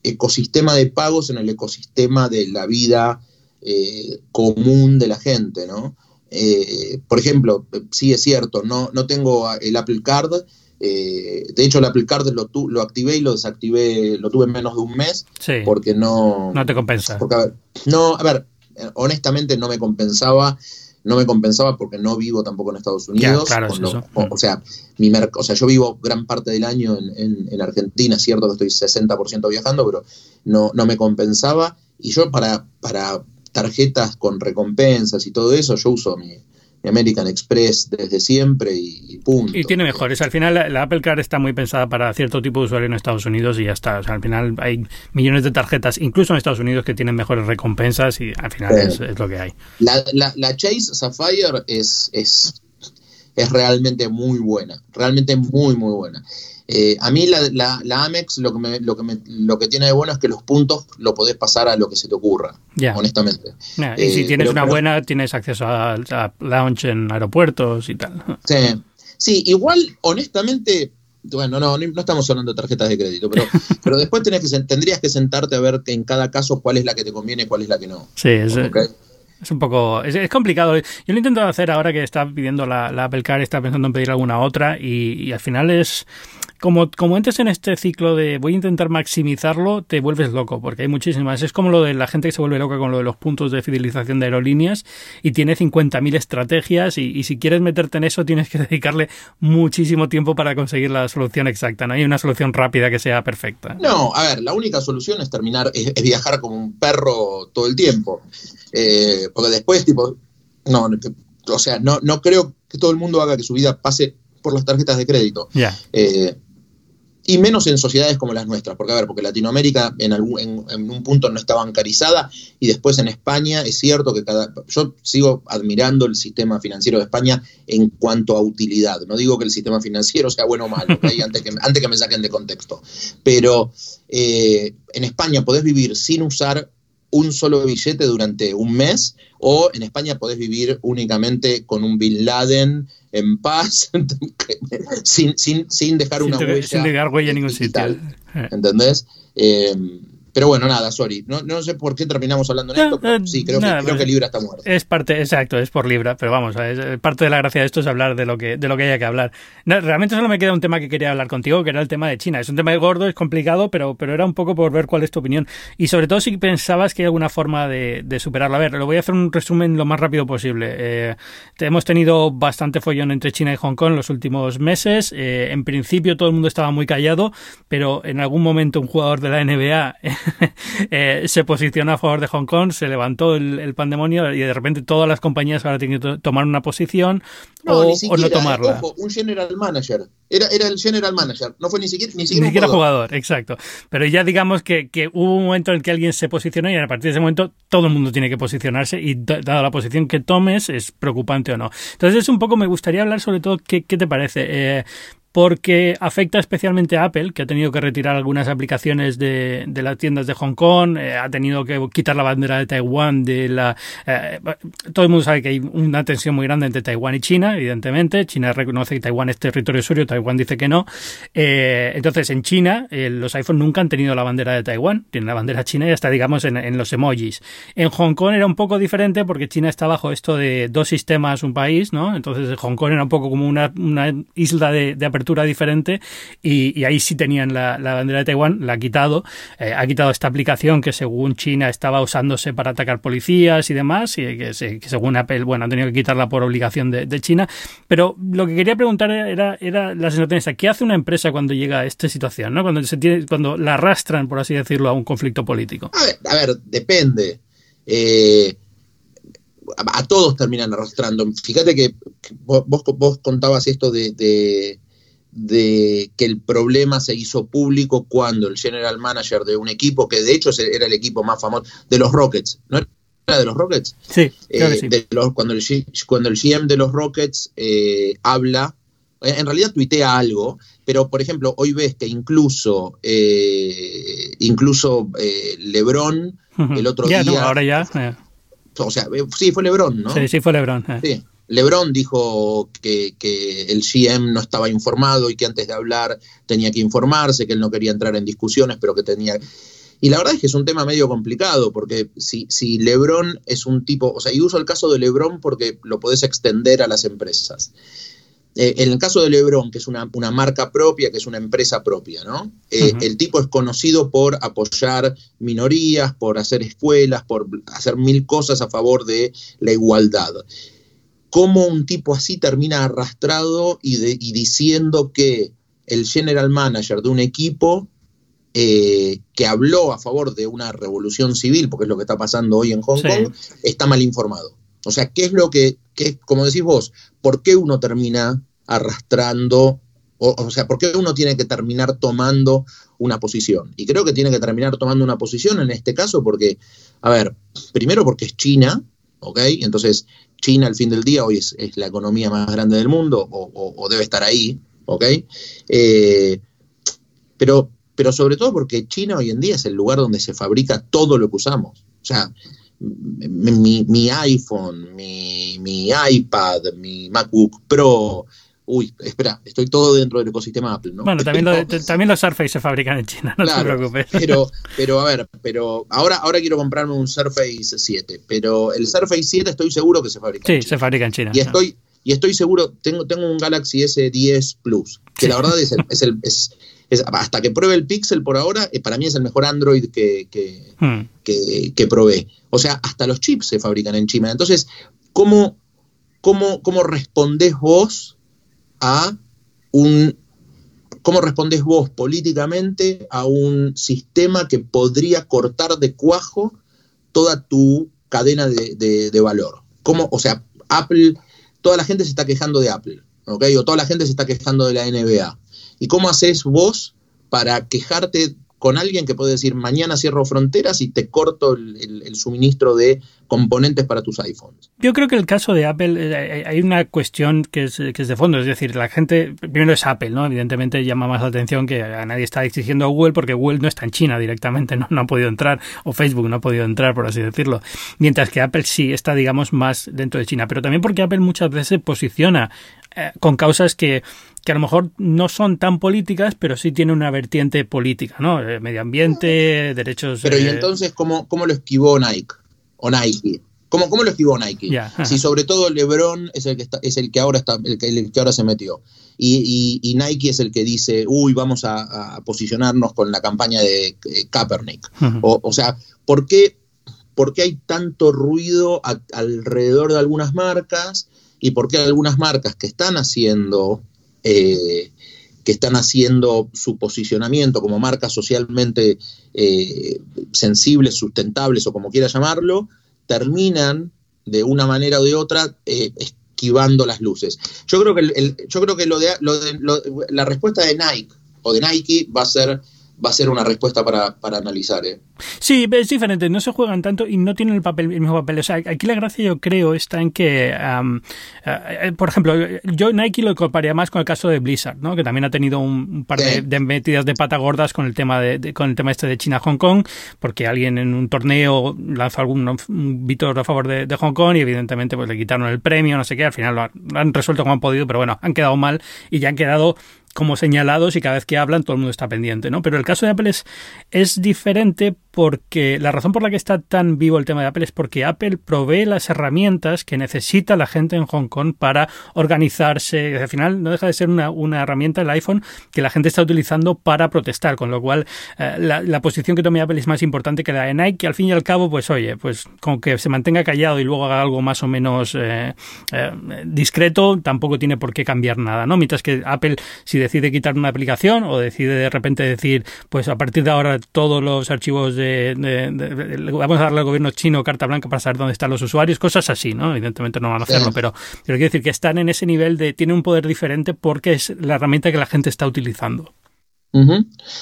ecosistema de pagos en el ecosistema de la vida eh, común de la gente, ¿no? Eh, por ejemplo, sí es cierto, no, no tengo el Apple Card, de hecho el Apple Card lo, lo activé y lo desactivé, lo tuve en menos de un mes, porque no... No te compensa. no, a ver, honestamente no me compensaba no me compensaba porque no vivo tampoco en Estados Unidos. claro, o, sea, mi o sea, yo vivo gran parte del año en, en, Argentina, es cierto que estoy 60% viajando, pero no, no me compensaba. Y yo para, para tarjetas con recompensas y todo eso, yo uso mi, American Express desde siempre y, punto. Y tiene mejores. Al final la, Apple Card está muy pensada para cierto tipo de usuario en Estados Unidos y ya está. O sea, al final hay millones de tarjetas, incluso en Estados Unidos, que tienen mejores recompensas y al final es, lo que hay. La, la, Chase Sapphire es, es, es realmente muy buena. Realmente muy, muy buena. Eh, a mí la, la, Amex lo que, me, lo, que me, lo que tiene de bueno es que los puntos lo podés pasar a lo que se te ocurra, honestamente. y si eh, tienes una buena, tienes acceso a, a, lounge en aeropuertos y tal. Sí, sí igual, honestamente, bueno, no, no, estamos hablando de tarjetas de crédito, pero, [laughs] pero después tenés que, tendrías que sentarte a ver en cada caso cuál es la que te conviene y cuál es la que no. Sí, es, es un poco. Es, complicado. Yo lo intento hacer ahora que está pidiendo la, Apple Car, está pensando en pedir alguna otra y, y al final es como, como entres en este ciclo de voy a intentar maximizarlo, te vuelves loco, porque hay muchísimas. Es como lo de la gente que se vuelve loca con lo de los puntos de fidelización de aerolíneas y tiene 50.000 estrategias y, si quieres meterte en eso tienes que [laughs] dedicarle muchísimo tiempo para conseguir la solución exacta. No hay una solución rápida que sea perfecta. No, a ver, la única solución es terminar, es, viajar como un perro todo el tiempo. Eh, porque después, tipo, no, o sea, no, no creo que todo el mundo haga que su vida pase por las tarjetas de crédito. Eh, y menos en sociedades como las nuestras, porque a ver, porque Latinoamérica en, algún, en, un punto no está bancarizada y después en España es cierto que cada... Yo sigo admirando el sistema financiero de España en cuanto a utilidad, no digo que el sistema financiero sea bueno o malo, antes, que, antes que me saquen de contexto, pero eh, en España podés vivir sin usar un solo billete durante un mes o en España podés vivir únicamente con un Bin Laden en paz, [laughs] sin, sin, sin dejar una huella. Sin dejar huella en ningún sitio. ¿Entendés? Eh, pero bueno, nada, sorry. No, no sé por qué terminamos hablando de esto, pero sí, creo, que, creo que Libra está muerto. Es parte, exacto, es por Libra, pero vamos, es, parte de la gracia de esto es hablar de lo que, de lo que haya que hablar. realmente solo me queda un tema que quería hablar contigo, que era el tema de China. Es un tema gordo, es complicado, pero, pero era un poco por ver cuál es tu opinión. Y sobre todo si pensabas que hay alguna forma de, superarlo. A ver, lo voy a hacer un resumen lo más rápido posible. Eh, hemos tenido bastante follón entre China y Hong Kong los últimos meses. Eh, en principio todo el mundo estaba muy callado, pero en algún momento un jugador de la NBA [laughs] Eh, se posicionó a favor de Hong Kong, se levantó el, pandemonio y de repente todas las compañías ahora tienen que tomar una posición o, no tomarla. un general manager. Era, era el general manager, no fue ni siquiera, ni siquiera, jugador. Exacto. Pero ya digamos que, que, hubo un momento en el que alguien se posicionó y a partir de ese momento todo el mundo tiene que posicionarse y dado la posición que tomes es preocupante o no. Entonces es un poco, me gustaría hablar sobre todo qué, qué te parece. Eh, porque afecta especialmente a Apple, que ha tenido que retirar algunas aplicaciones de, las tiendas de Hong Kong, eh, ha tenido que quitar la bandera de Taiwán de la... Eh, todo el mundo sabe que hay una tensión muy grande entre Taiwán y China, evidentemente. China reconoce que Taiwán es territorio suyo, Taiwán dice que no. Eh, entonces, en China, los iPhones nunca han tenido la bandera de Taiwán, tienen la bandera china y hasta, digamos, en, los emojis. En Hong Kong era un poco diferente porque China está bajo esto de dos sistemas, un país, ¿no? Entonces, Hong Kong era un poco como una, isla de, de apertura diferente y, ahí sí tenían la, bandera de Taiwán, la ha quitado, eh, ha quitado esta aplicación que según China estaba usándose para atacar policías y demás, y que, según Apple, bueno, han tenido que quitarla por obligación de, China, pero lo que quería preguntar era, era la sensación esa, ¿qué hace una empresa cuando llega a esta situación, ¿no? cuando, se tiene, cuando la arrastran, por así decirlo, a un conflicto político? A ver, depende. Eh, a, todos terminan arrastrando. Fíjate que vos, vos, contabas esto de que el problema se hizo público cuando el general manager de un equipo, que de hecho era el equipo más famoso, de los Rockets, ¿no era de los Rockets? Sí, eh, cuando, el, cuando el GM de los Rockets eh, habla, eh, en realidad tuitea algo, pero por ejemplo, hoy ves que incluso, incluso LeBron, el otro día... ahora ya... O sea, sí, fue LeBron, ¿no? Sí, sí, fue LeBron. Sí. Lebron dijo que, el GM no estaba informado y que antes de hablar tenía que informarse, que él no quería entrar en discusiones, pero que tenía... Y la verdad es que es un tema medio complicado, porque si, si Lebron es un tipo, o sea, y uso el caso de Lebron porque lo podés extender a las empresas. Eh, en el caso de Lebron, que es una, marca propia, que es una empresa propia, ¿no? Eh, el tipo es conocido por apoyar minorías, por hacer escuelas, por hacer mil cosas a favor de la igualdad. ¿Cómo un tipo así termina arrastrado y, y diciendo que el general manager de un equipo eh, que habló a favor de una revolución civil, porque es lo que está pasando hoy en Hong Kong, está mal informado. O sea, ¿qué es lo que, como decís vos, por qué uno termina arrastrando, o, sea, por qué uno tiene que terminar tomando una posición? Y creo que tiene que terminar tomando una posición en este caso porque, a ver, primero porque es China, ¿ok? Entonces, China al fin del día hoy es, la economía más grande del mundo, o, debe estar ahí, ¿ok? Eh, pero pero sobre todo porque China hoy en día es el lugar donde se fabrica todo lo que usamos. O sea, mi, iPhone, mi, iPad, mi MacBook Pro. Uy, espera, estoy todo dentro del ecosistema Apple, ¿no? Bueno, también, también los Surface se fabrican en China, no te preocupes. Pero, [laughs] pero a ver, pero ahora, ahora quiero comprarme un Surface 7, pero el Surface 7 estoy seguro que se fabrica en China. Sí, se fabrica en China. Y estoy, y estoy seguro, tengo, tengo un Galaxy S10 Plus, que la verdad es, es, el, es, hasta que pruebe el Pixel por ahora, eh, para mí es el mejor Android que, hmm. que, que, probé. O sea, hasta los chips se fabrican en China. Entonces, ¿cómo, cómo, cómo respondés vos a un... ¿Cómo respondés vos políticamente a un sistema que podría cortar de cuajo toda tu cadena de, de valor? ¿Cómo, o sea, Apple, toda la gente se está quejando de Apple, ¿ok? O toda la gente se está quejando de la NBA ¿Y cómo haces vos para quejarte con alguien que puede decir mañana cierro fronteras y te corto el, suministro de componentes para tus iPhones. Yo creo que el caso de Apple eh, hay una cuestión que es, de fondo, es decir, la gente, primero es Apple, ¿no? Evidentemente llama más la atención que a nadie está exigiendo a Google porque Google no está en China directamente, ¿no? no ha podido entrar, o Facebook no ha podido entrar, por así decirlo. Mientras que Apple sí está, digamos, más dentro de China, pero también porque Apple muchas veces posiciona eh, con causas que que a lo mejor no son tan políticas, pero sí tienen una vertiente política, ¿no? Eh, medio ambiente, derechos... Pero ¿y entonces cómo, cómo lo esquivó Nike? O Nike. ¿Cómo, cómo lo esquivó Nike? si sobre todo LeBron es el que está, es el que ahora está, el que, ahora se metió. Y, Nike es el que dice, uy, vamos a, posicionarnos con la campaña de eh, Kaepernick. o, sea, ¿por qué, ¿por qué, hay tanto ruido alrededor de algunas marcas? ¿Y por qué algunas marcas que están haciendo eh, que están haciendo su posicionamiento como marcas socialmente eh, sensibles, sustentables o como quiera llamarlo, terminan de una manera o de otra eh, esquivando las luces. Yo creo que, yo creo que lo de, la respuesta de Nike o de Nike va a ser va a ser una respuesta para, para analizar. ¿eh? Sí, es diferente, no se juegan tanto y no tienen el papel el mismo papel. O sea, aquí la gracia yo creo está en que, eh, por ejemplo, yo Nike lo compararía más con el caso de Blizzard, ¿no? que también ha tenido un, par de, metidas de pata gordas con el tema de, con el tema este de China-Hong Kong, porque alguien en un torneo lanzó algún Víctor a favor de, Hong Kong y evidentemente pues le quitaron el premio, no sé qué, al final lo han resuelto como han podido, pero bueno, han quedado mal y ya han quedado como señalados y cada vez que hablan todo el mundo está pendiente, ¿no? Pero el caso de Apple es, es diferente porque la razón por la que está tan vivo el tema de Apple es porque Apple provee las herramientas que necesita la gente en Hong Kong para organizarse. Al final no deja de ser una, una herramienta el iPhone que la gente está utilizando para protestar, con lo cual eh, la, posición que tome Apple es más importante que la de Nike, que al fin y al cabo, pues oye, pues como que se mantenga callado y luego haga algo más o menos eh, eh, discreto, tampoco tiene por qué cambiar nada, ¿no? Mientras que Apple, si decide quitar una aplicación o decide de repente decir, pues a partir de ahora todos los archivos de vamos a darle al gobierno chino carta blanca para saber dónde están los usuarios, cosas así, ¿no? Evidentemente no van a hacerlo, pero, quiero decir que están en ese nivel de, tienen un poder diferente porque es la herramienta que la gente está utilizando.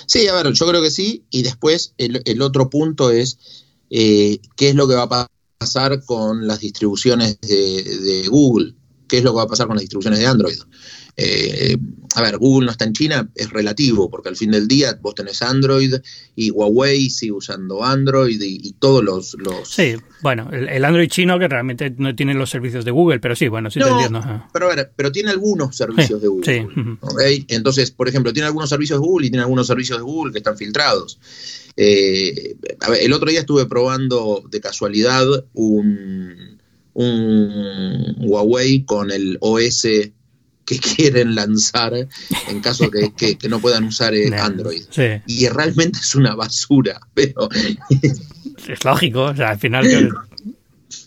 Sí, a ver, yo creo que sí, y después el, otro punto es eh, qué es lo que va a pasar con las distribuciones de, Google. qué es lo que va a pasar con las distribuciones de Android. Eh, a ver, Google no está en China, es relativo, porque al fin del día vos tenés Android y Huawei sigue usando Android y, todos los, los, Sí, bueno, el, Android chino que realmente no tiene los servicios de Google, pero sí, bueno, sí te entiendo. Pero a ver, pero tiene algunos servicios de Google. Sí. Entonces, por ejemplo, tiene algunos servicios de Google y tiene algunos servicios de Google que están filtrados. Eh, a ver, el otro día estuve probando de casualidad un, un Huawei con el OS que [laughs] quieren lanzar en caso que, que, no puedan usar eh, Android. Y realmente es una basura, [laughs] pero... Es lógico, o sea, al final...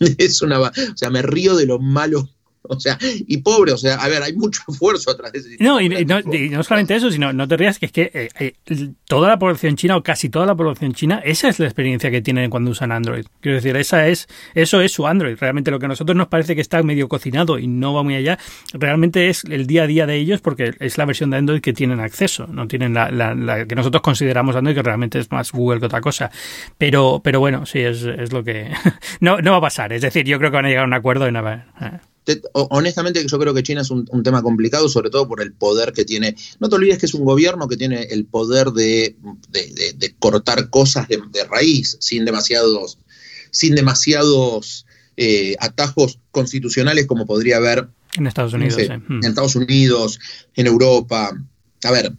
[laughs] es una... O sea, me río de lo malo [laughs] O sea, y pobre, o sea, a ver, hay mucho [laughs] esfuerzo atrás de ese No, y, no, no, solamente eso, sino no te rías que es que eh, eh, toda la población china o casi toda la población china, esa es la experiencia que tienen cuando usan Android. Quiero decir, esa es, eso es su Android. Realmente lo que a nosotros nos parece que está medio cocinado y no va muy allá, realmente es el día a día de ellos porque es la versión de Android que tienen acceso, no tienen la, la, que nosotros consideramos Android, que realmente es más Google que otra cosa. Pero, pero bueno, sí, es, es lo que... [laughs] no, no va a pasar. Es decir, yo creo que van a llegar a un acuerdo y nada. Eh honestamente yo creo que China es un, tema complicado, sobre todo por el poder que tiene. No te olvides que es un gobierno que tiene el poder de, cortar cosas de, raíz sin demasiados, sin demasiados eh, atajos constitucionales como podría haber en Estados Unidos. En Estados Unidos, en Europa. A ver,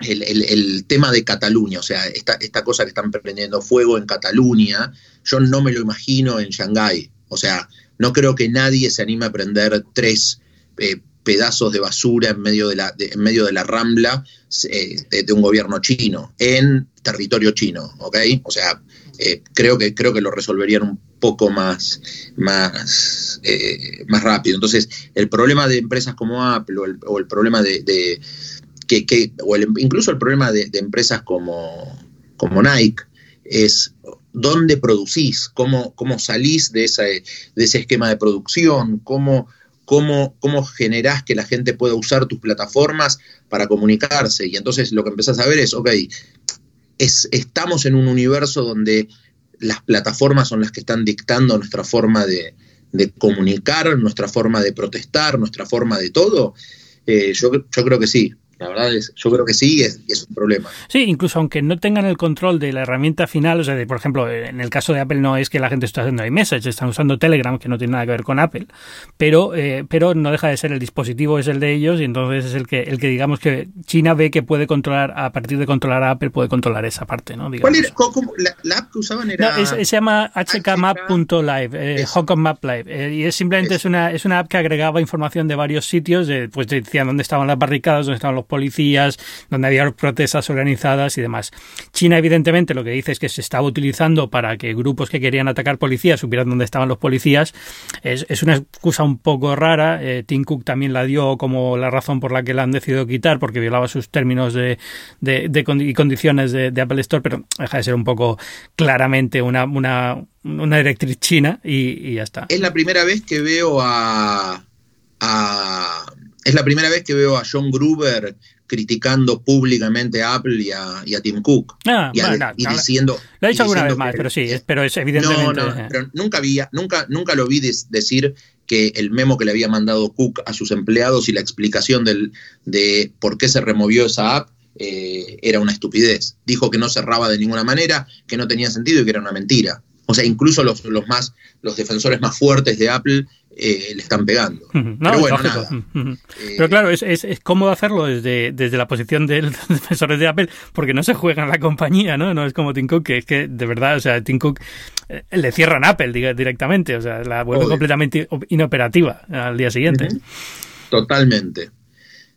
el, tema de Cataluña, o sea, esta, esta cosa que están prendiendo fuego en Cataluña, yo no me lo imagino en Shanghái. O sea, no creo que nadie se anime a prender tres eh, pedazos de basura en medio de la, en medio de la rambla eh, de, un gobierno chino, en territorio chino, ¿ok? O sea, eh, creo, que, creo que lo resolverían un poco más, más, más rápido. Entonces, el problema de empresas como Apple o el, problema de, que, o incluso el problema de, empresas como, como Nike es dónde producís, cómo, cómo salís de, ese, de ese esquema de producción, cómo, cómo, cómo generás que la gente pueda usar tus plataformas para comunicarse. Y entonces lo que empezás a ver es, ok, es, estamos en un universo donde las plataformas son las que están dictando nuestra forma de, comunicar, nuestra forma de protestar, nuestra forma de todo. Eh, yo, yo creo que sí. La verdad es, yo creo que sí, es, es un problema. Sí, incluso aunque no tengan el control de la herramienta final, o sea, de, por ejemplo, en el caso de Apple no es que la gente esté haciendo iMessage, están usando Telegram, que no tiene nada que ver con Apple, pero, eh, pero no deja de ser el dispositivo es el de ellos y entonces es el que, el que digamos que China ve que puede controlar, a partir de controlar a Apple, puede controlar esa parte, ¿no? ¿Cuál era, la, app que usaban era...? No, se llama hkmap.live, eh, Hong Kong Map Live, eh, y es simplemente es. una, es una app que agregaba información de varios sitios, de, pues decían dónde estaban las barricadas, dónde estaban los policías, donde había protestas organizadas y demás. China, evidentemente, lo que dice es que se estaba utilizando para que grupos que querían atacar policías supieran dónde estaban los policías. Es, una excusa un poco rara. Eh, Tim Cook también la dio como la razón por la que la han decidido quitar, porque violaba sus términos de, y condiciones de, Apple Store, pero deja de ser un poco claramente una, una, una directriz china y, ya está. Es la primera vez que veo a es la primera vez que veo a John Gruber criticando públicamente a Apple y a, Tim Cook. Ah, y, diciendo. Lo ha dicho alguna vez más, pero sí, pero es evidentemente. No, no, pero nunca, había, nunca, nunca lo vi decir que el memo que le había mandado Cook a sus empleados y la explicación del, de por qué se removió esa app eh, era una estupidez. Dijo que no cerraba de ninguna manera, que no tenía sentido y que era una mentira. O sea, incluso los, los más, los defensores más fuertes de Apple eh, le están pegando. pero bueno, Pero claro, es, es, cómodo hacerlo desde, desde la posición de [laughs] los defensores de Apple porque no se juega en la compañía, ¿no? No es como Tim Cook, que es que de verdad, o sea, Tim Cook eh, le cierran Apple directamente, o sea, la vuelve completamente inoperativa al día siguiente. Totalmente.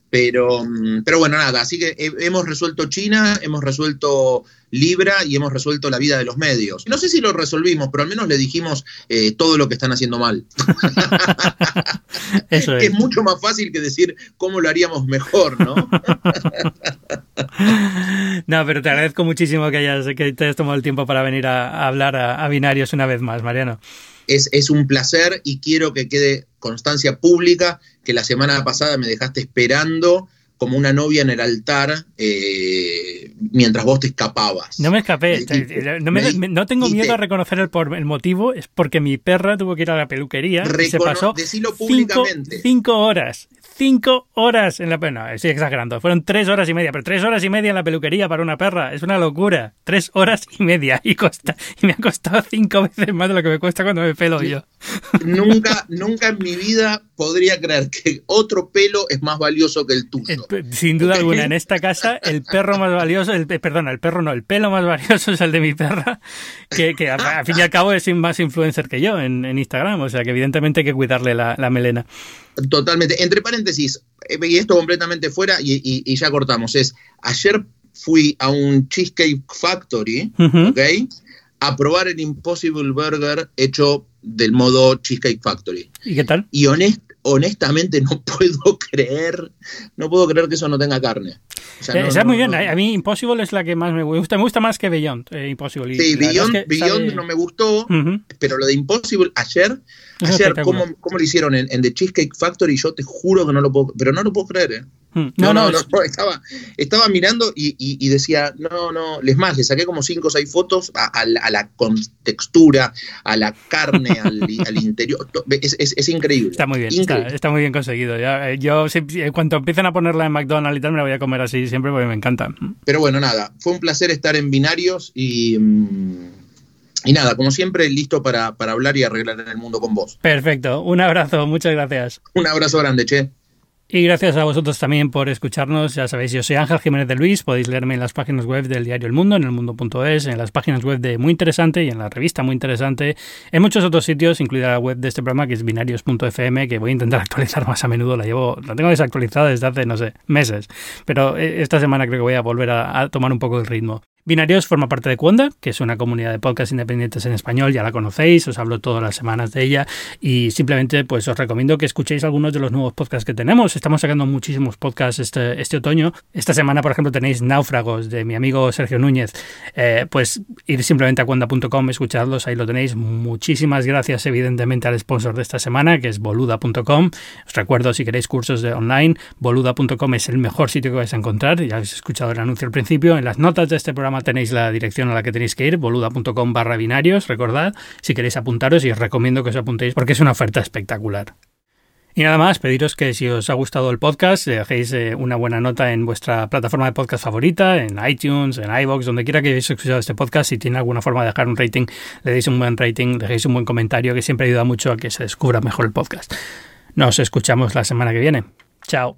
Pero, mm, pero bueno, nada, así que hemos resuelto China, hemos resuelto Libra y hemos resuelto la vida de los medios. No sé si lo resolvimos, pero al menos le dijimos eh, todo lo que están haciendo mal. [laughs] Eso es. es mucho más fácil que decir cómo lo haríamos mejor, ¿no? [laughs] no, pero te agradezco muchísimo que, hayas, que te hayas tomado el tiempo para venir a, hablar a, a Binarios una vez más, Mariano. Es, es, un placer y quiero que quede constancia pública que la semana pasada me dejaste esperando como una novia en el altar eh, mientras vos te escapabas. No me escapé. no, tengo miedo a reconocer el, por, el motivo, es porque mi perra tuvo que ir a la peluquería y se pasó cinco horas cinco horas en la no, estoy exagerando, fueron tres horas y media, pero tres horas y media en la peluquería para una perra, es una locura, tres horas y media y, costa, y me ha costado cinco veces más de lo que me cuesta cuando me pelo yo. Nunca, nunca en mi vida podría creer que otro pelo es más valioso que el tuyo. Eh, sin duda alguna, en esta casa el perro más valioso, el, perdona, el perro no, el pelo más valioso es el de mi perra, que, que a, fin y al cabo es más influencer que yo en, Instagram, o sea que evidentemente hay que cuidarle la, la melena. Totalmente. Entre paréntesis, eh, y esto completamente fuera y, ya cortamos, es, ayer fui a un Cheesecake Factory, ¿ok? A probar el Impossible Burger hecho del modo Cheesecake Factory. ¿Y qué tal? Y honest, honestamente no [laughs] puedo creer, no puedo creer que eso no tenga carne. O sea, muy bien. A mí Impossible es la que más me gusta. Me gusta más que Beyond. Eh, Impossible. Sí, Beyond, no me gustó, pero lo de Impossible ayer, ayer ¿cómo, ¿cómo, lo hicieron en, en, The Cheesecake Factory? Yo te juro que no lo puedo, pero no lo puedo creer. ¿eh? Mm. No, no, no, estaba, estaba mirando y, decía, no, no, les más, le saqué como cinco o seis fotos a, la contextura, a la carne, [laughs] al, interior. Es, increíble. Está muy bien, Está, muy bien conseguido. Eh, yo, en cuanto empiecen a ponerla en McDonald's y tal, me la voy a comer así siempre porque me encanta. Pero bueno, nada, fue un placer estar en binarios y. Mm, y nada, como siempre, listo para, para hablar y arreglar el mundo con vos. Perfecto. Un abrazo, muchas gracias. Un abrazo grande, che. Y gracias a vosotros también por escucharnos. Ya sabéis, yo soy Ángel Jiménez de Luis. Podéis leerme en las páginas web del diario El Mundo, en elmundo.es, en las páginas web de Muy Interesante y en la revista Muy Interesante, en muchos otros sitios, incluida la web de este programa que es binarios.fm, que voy a intentar [laughs] actualizar más a menudo. La llevo, la tengo desactualizada desde hace, no sé, meses. Pero eh, esta semana creo que voy a volver a tomar un poco el ritmo. Binarios forma parte de Cuonda, que es una comunidad de podcasts independientes en español, ya la conocéis, os hablo todas las semanas de ella y simplemente pues os recomiendo que escuchéis algunos de los nuevos podcasts que tenemos. Estamos sacando muchísimos podcasts este, este otoño. Esta semana, por ejemplo, tenéis Náufragos de mi amigo Sergio Núñez. Eh, pues ir simplemente a cuonda.com, escuchadlos, ahí lo tenéis. Muchísimas gracias evidentemente al sponsor de esta semana, que es boluda.com. Os recuerdo, si queréis cursos de online, boluda.com es el mejor sitio que vais a encontrar. Ya habéis escuchado el anuncio al principio. En las notas de este programa tenéis la dirección a la que tenéis que ir, boluda.com barra binarios, recordad, si queréis apuntaros y os recomiendo que os apuntéis porque es una oferta espectacular. Y nada más, pediros que si os ha gustado el podcast, dejéis eh, una buena nota en vuestra plataforma de podcast favorita, en iTunes, en iBox, donde quiera que hayáis escuchado este podcast. Si tiene alguna forma de dejar un rating, le deis un buen rating, dejéis un buen comentario, que siempre ayuda mucho a que se descubra mejor el podcast. Nos escuchamos la semana que viene. Chao.